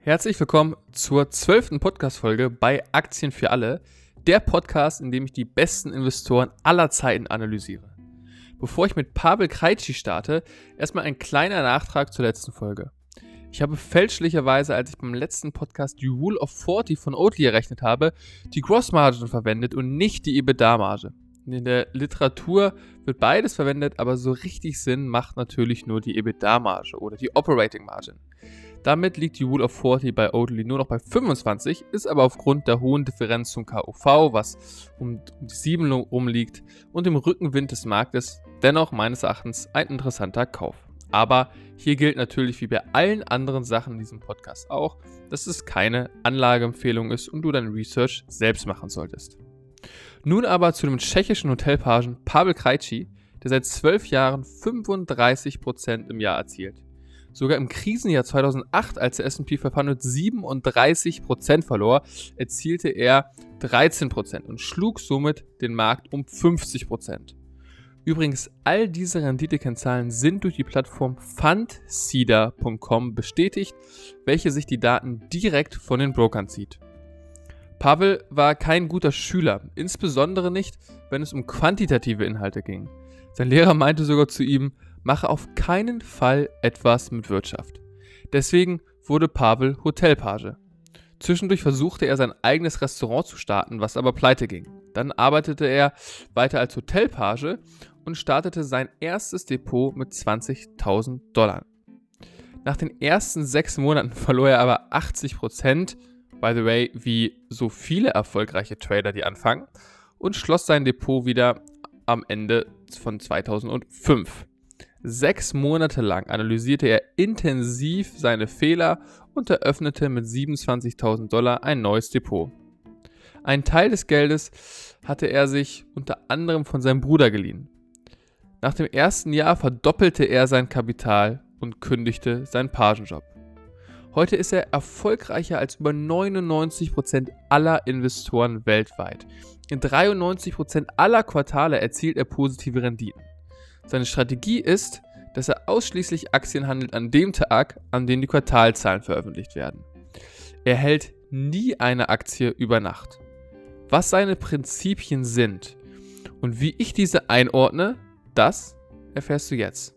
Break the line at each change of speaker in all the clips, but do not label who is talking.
Herzlich willkommen zur zwölften Podcast-Folge bei Aktien für alle, der Podcast, in dem ich die besten Investoren aller Zeiten analysiere. Bevor ich mit Pavel Kreitschi starte, erstmal ein kleiner Nachtrag zur letzten Folge. Ich habe fälschlicherweise, als ich beim letzten Podcast die Rule of 40 von Oatly errechnet habe, die Grossmargin verwendet und nicht die EBITDA-Marge. In der Literatur wird beides verwendet, aber so richtig Sinn macht natürlich nur die EBITDA-Marge oder die Operating Margin. Damit liegt die Rule of 40 bei Oatly nur noch bei 25, ist aber aufgrund der hohen Differenz zum KUV, was um, die 7 rumliegt, und dem Rückenwind des Marktes dennoch meines Erachtens ein interessanter Kauf. Aber hier gilt natürlich wie bei allen anderen Sachen in diesem Podcast auch, dass es keine Anlageempfehlung ist und du dein Research selbst machen solltest. Nun aber zu dem tschechischen Hotelpagen Pavel Krejci, der seit 12 Jahren 35% im Jahr erzielt. Sogar im Krisenjahr 2008, als der S&P 500 37% verlor, erzielte er 13% und schlug somit den Markt um 50%. Übrigens, all diese Renditekennzahlen sind durch die Plattform fundseeder.com bestätigt, welche sich die Daten direkt von den Brokern zieht. Pavel war kein guter Schüler, insbesondere nicht, wenn es um quantitative Inhalte ging. Sein Lehrer meinte sogar zu ihm, mache auf keinen Fall etwas mit Wirtschaft. Deswegen wurde Pavel Hotelpage. Zwischendurch versuchte er sein eigenes Restaurant zu starten, was aber pleite ging. Dann arbeitete er weiter als Hotelpage und startete sein erstes Depot mit 20.000 Dollar. Nach den ersten sechs Monaten verlor er aber 80 Prozent by the way, wie so viele erfolgreiche Trader, die anfangen, und schloss sein Depot wieder am Ende von 2005. Sechs Monate lang analysierte er intensiv seine Fehler und eröffnete mit 27.000 Dollar ein neues Depot. Ein Teil des Geldes hatte er sich unter anderem von seinem Bruder geliehen. Nach dem ersten Jahr verdoppelte er sein Kapital und kündigte seinen Pagenjob. Heute ist er erfolgreicher als über 99% aller Investoren weltweit. In 93% aller Quartale erzielt er positive Renditen. Seine Strategie ist, dass er ausschließlich Aktien handelt an dem Tag, an dem die Quartalzahlen veröffentlicht werden. Er hält nie eine Aktie über Nacht. Was seine Prinzipien sind und wie ich diese einordne, das erfährst du jetzt.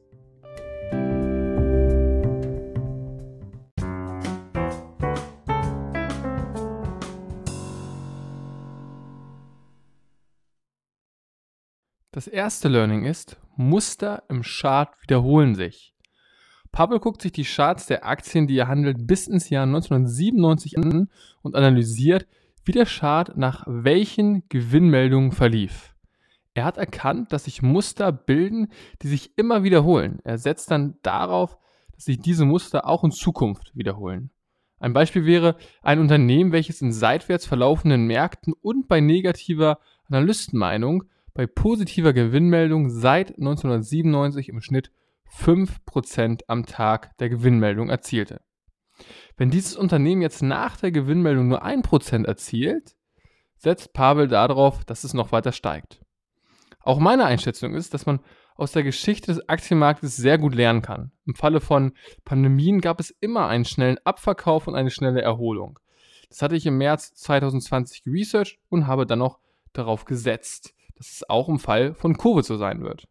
Das erste Learning ist, Muster im Chart wiederholen sich. Pavel guckt sich die Charts der Aktien, die er handelt, bis ins Jahr 1997 an und analysiert, wie der Chart nach welchen Gewinnmeldungen verlief. Er hat erkannt, dass sich Muster bilden, die sich immer wiederholen. Er setzt dann darauf, dass sich diese Muster auch in Zukunft wiederholen. Ein Beispiel wäre ein Unternehmen, welches in seitwärts verlaufenden Märkten und bei negativer Analystenmeinung bei positiver Gewinnmeldung seit 1997 im Schnitt 5% am Tag der Gewinnmeldung erzielte. Wenn dieses Unternehmen jetzt nach der Gewinnmeldung nur 1% erzielt, setzt Pavel darauf, dass es noch weiter steigt. Auch meine Einschätzung ist, dass man aus der Geschichte des Aktienmarktes sehr gut lernen kann. Im Falle von Pandemien gab es immer einen schnellen Abverkauf und eine schnelle Erholung. Das hatte ich im März 2020 researched und habe dann noch darauf gesetzt dass es auch im Fall von Covid so sein wird.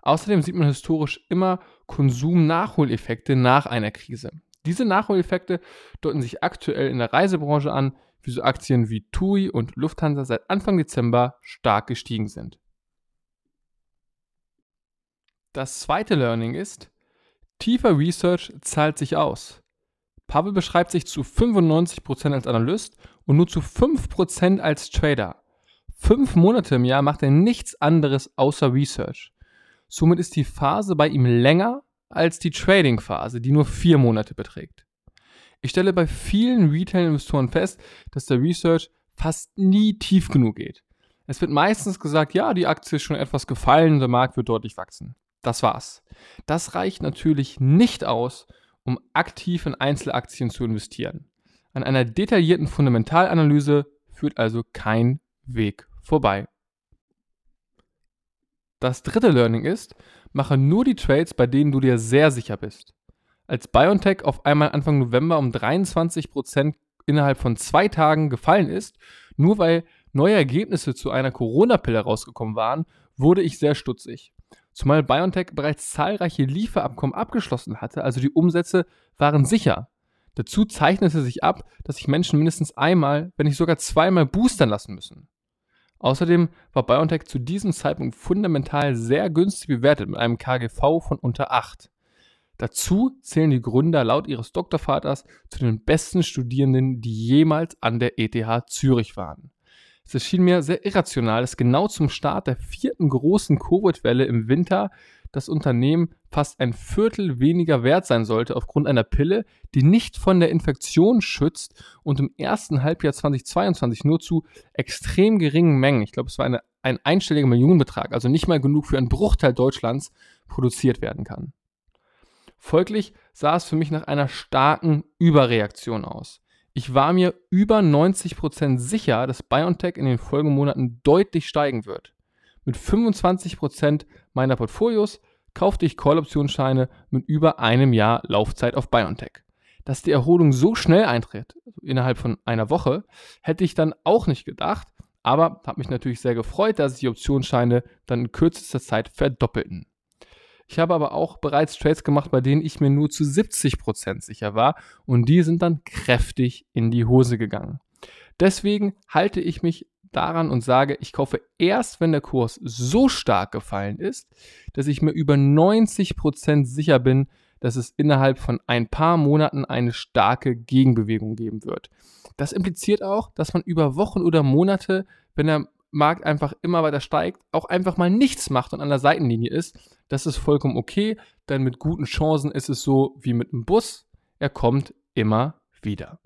Außerdem sieht man historisch immer Konsum-Nachholeffekte nach einer Krise. Diese Nachholeffekte deuten sich aktuell in der Reisebranche an, wie so Aktien wie TUI und Lufthansa seit Anfang Dezember stark gestiegen sind. Das zweite Learning ist, tiefer Research zahlt sich aus. Pavel beschreibt sich zu 95% als Analyst und nur zu 5% als Trader. Fünf Monate im Jahr macht er nichts anderes außer Research. Somit ist die Phase bei ihm länger als die Trading-Phase, die nur vier Monate beträgt. Ich stelle bei vielen Retail-Investoren fest, dass der Research fast nie tief genug geht. Es wird meistens gesagt, ja, die Aktie ist schon etwas gefallen, der Markt wird deutlich wachsen. Das war's. Das reicht natürlich nicht aus, um aktiv in Einzelaktien zu investieren. An einer detaillierten Fundamentalanalyse führt also kein Weg vorbei. Das dritte Learning ist, mache nur die Trades, bei denen du dir sehr sicher bist. Als BioNTech auf einmal Anfang November um 23% innerhalb von zwei Tagen gefallen ist, nur weil neue Ergebnisse zu einer Corona-Pille rausgekommen waren, wurde ich sehr stutzig. Zumal BioNTech bereits zahlreiche Lieferabkommen abgeschlossen hatte, also die Umsätze waren sicher. Dazu zeichnete sich ab, dass sich Menschen mindestens einmal, wenn nicht sogar zweimal boostern lassen müssen. Außerdem war BioNTech zu diesem Zeitpunkt fundamental sehr günstig bewertet mit einem KGV von unter 8. Dazu zählen die Gründer laut ihres Doktorvaters zu den besten Studierenden, die jemals an der ETH Zürich waren. Es erschien mir sehr irrational, dass genau zum Start der vierten großen Covid-Welle im Winter das Unternehmen fast ein Viertel weniger wert sein sollte aufgrund einer Pille, die nicht von der Infektion schützt und im ersten Halbjahr 2022 nur zu extrem geringen Mengen, ich glaube es war eine, ein einstelliger Millionenbetrag, also nicht mal genug für einen Bruchteil Deutschlands, produziert werden kann. Folglich sah es für mich nach einer starken Überreaktion aus. Ich war mir über 90% sicher, dass BioNTech in den Folgemonaten deutlich steigen wird. Mit 25% meiner Portfolios kaufte ich Call-Optionsscheine mit über einem Jahr Laufzeit auf BioNTech. Dass die Erholung so schnell eintritt, also innerhalb von einer Woche, hätte ich dann auch nicht gedacht, aber habe mich natürlich sehr gefreut, dass sich die Optionsscheine dann in kürzester Zeit verdoppelten. Ich habe aber auch bereits Trades gemacht, bei denen ich mir nur zu 70% sicher war und die sind dann kräftig in die Hose gegangen. Deswegen halte ich mich daran und sage, ich kaufe erst, wenn der Kurs so stark gefallen ist, dass ich mir über 90% sicher bin, dass es innerhalb von ein paar Monaten eine starke Gegenbewegung geben wird. Das impliziert auch, dass man über Wochen oder Monate, wenn der Markt einfach immer weiter steigt, auch einfach mal nichts macht und an der Seitenlinie ist, das ist vollkommen okay, denn mit guten Chancen ist es so wie mit einem Bus, er kommt immer wieder.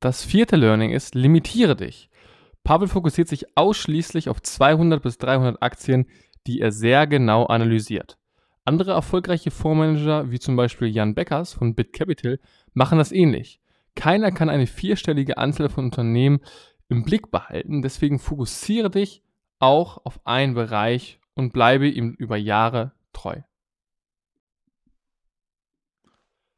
Das vierte Learning ist, limitiere dich. Pavel fokussiert sich ausschließlich auf 200 bis 300 Aktien, die er sehr genau analysiert. Andere erfolgreiche Fondsmanager, wie zum Beispiel Jan Beckers von BitCapital, machen das ähnlich. Keiner kann eine vierstellige Anzahl von Unternehmen im Blick behalten, deswegen fokussiere dich auch auf einen Bereich und bleibe ihm über Jahre treu.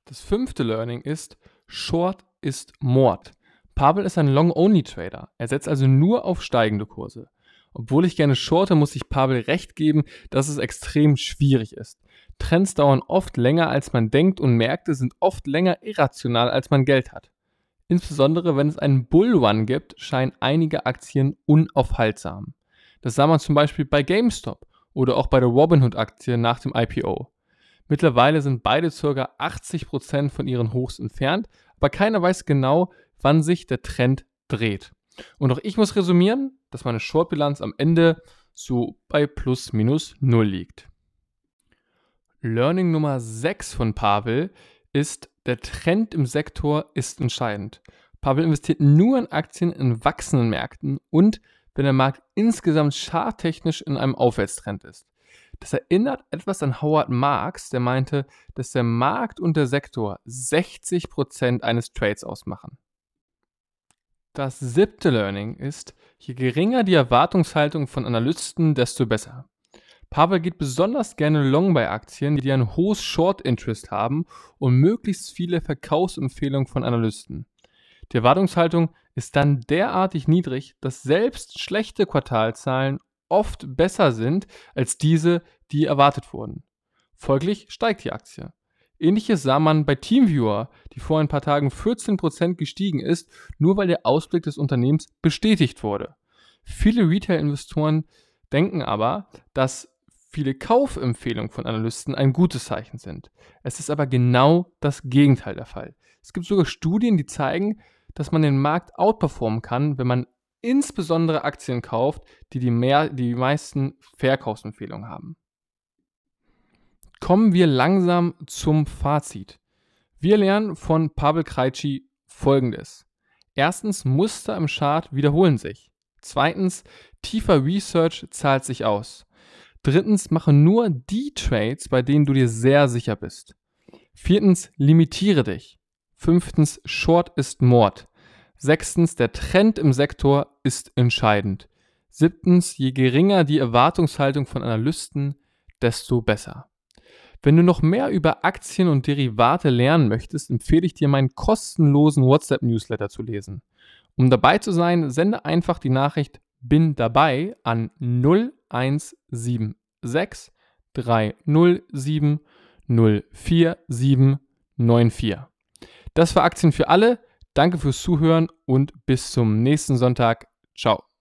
Das fünfte Learning ist, Short ist Mord. Pavel ist ein Long-Only-Trader. Er setzt also nur auf steigende Kurse. Obwohl ich gerne shorte, muss ich Pavel recht geben, dass es extrem schwierig ist. Trends dauern oft länger, als man denkt und Märkte sind oft länger irrational, als man Geld hat. Insbesondere wenn es einen Bullrun gibt, scheinen einige Aktien unaufhaltsam. Das sah man zum Beispiel bei GameStop oder auch bei der Robinhood-Aktie nach dem IPO. Mittlerweile sind beide ca. 80% von ihren Hochs entfernt, aber keiner weiß genau, wann sich der Trend dreht. Und auch ich muss resümieren, dass meine Shortbilanz am Ende so bei plus minus null liegt. Learning Nummer 6 von Pavel ist, der Trend im Sektor ist entscheidend. Pavel investiert nur in Aktien in wachsenden Märkten und wenn der Markt insgesamt charttechnisch in einem Aufwärtstrend ist. Das erinnert etwas an Howard Marks, der meinte, dass der Markt und der Sektor 60% eines Trades ausmachen. Das siebte Learning ist, je geringer die Erwartungshaltung von Analysten, desto besser. Pavel geht besonders gerne long bei Aktien, die ein hohes Short Interest haben und möglichst viele Verkaufsempfehlungen von Analysten. Die Erwartungshaltung ist dann derartig niedrig, dass selbst schlechte Quartalzahlen oft besser sind als diese, die erwartet wurden. Folglich steigt die Aktie. Ähnliches sah man bei Teamviewer, die vor ein paar Tagen 14% gestiegen ist, nur weil der Ausblick des Unternehmens bestätigt wurde. Viele Retail-Investoren denken aber, dass viele Kaufempfehlungen von Analysten ein gutes Zeichen sind. Es ist aber genau das Gegenteil der Fall. Es gibt sogar Studien, die zeigen, dass man den Markt outperformen kann, wenn man insbesondere Aktien kauft, die die, mehr, die meisten Verkaufsempfehlungen haben. Kommen wir langsam zum Fazit. Wir lernen von Pavel Kreitschi folgendes. Erstens, Muster im Chart wiederholen sich. Zweitens, tiefer Research zahlt sich aus. Drittens, mache nur die Trades, bei denen du dir sehr sicher bist. Viertens, limitiere dich. Fünftens, Short ist Mord. Sechstens, der Trend im Sektor ist entscheidend. Siebtens, je geringer die Erwartungshaltung von Analysten, desto besser. Wenn du noch mehr über Aktien und Derivate lernen möchtest, empfehle ich dir meinen kostenlosen WhatsApp-Newsletter zu lesen. Um dabei zu sein, sende einfach die Nachricht bin dabei an 0176 307 04794. Das war Aktien für alle. Danke fürs Zuhören und bis zum nächsten Sonntag. Ciao.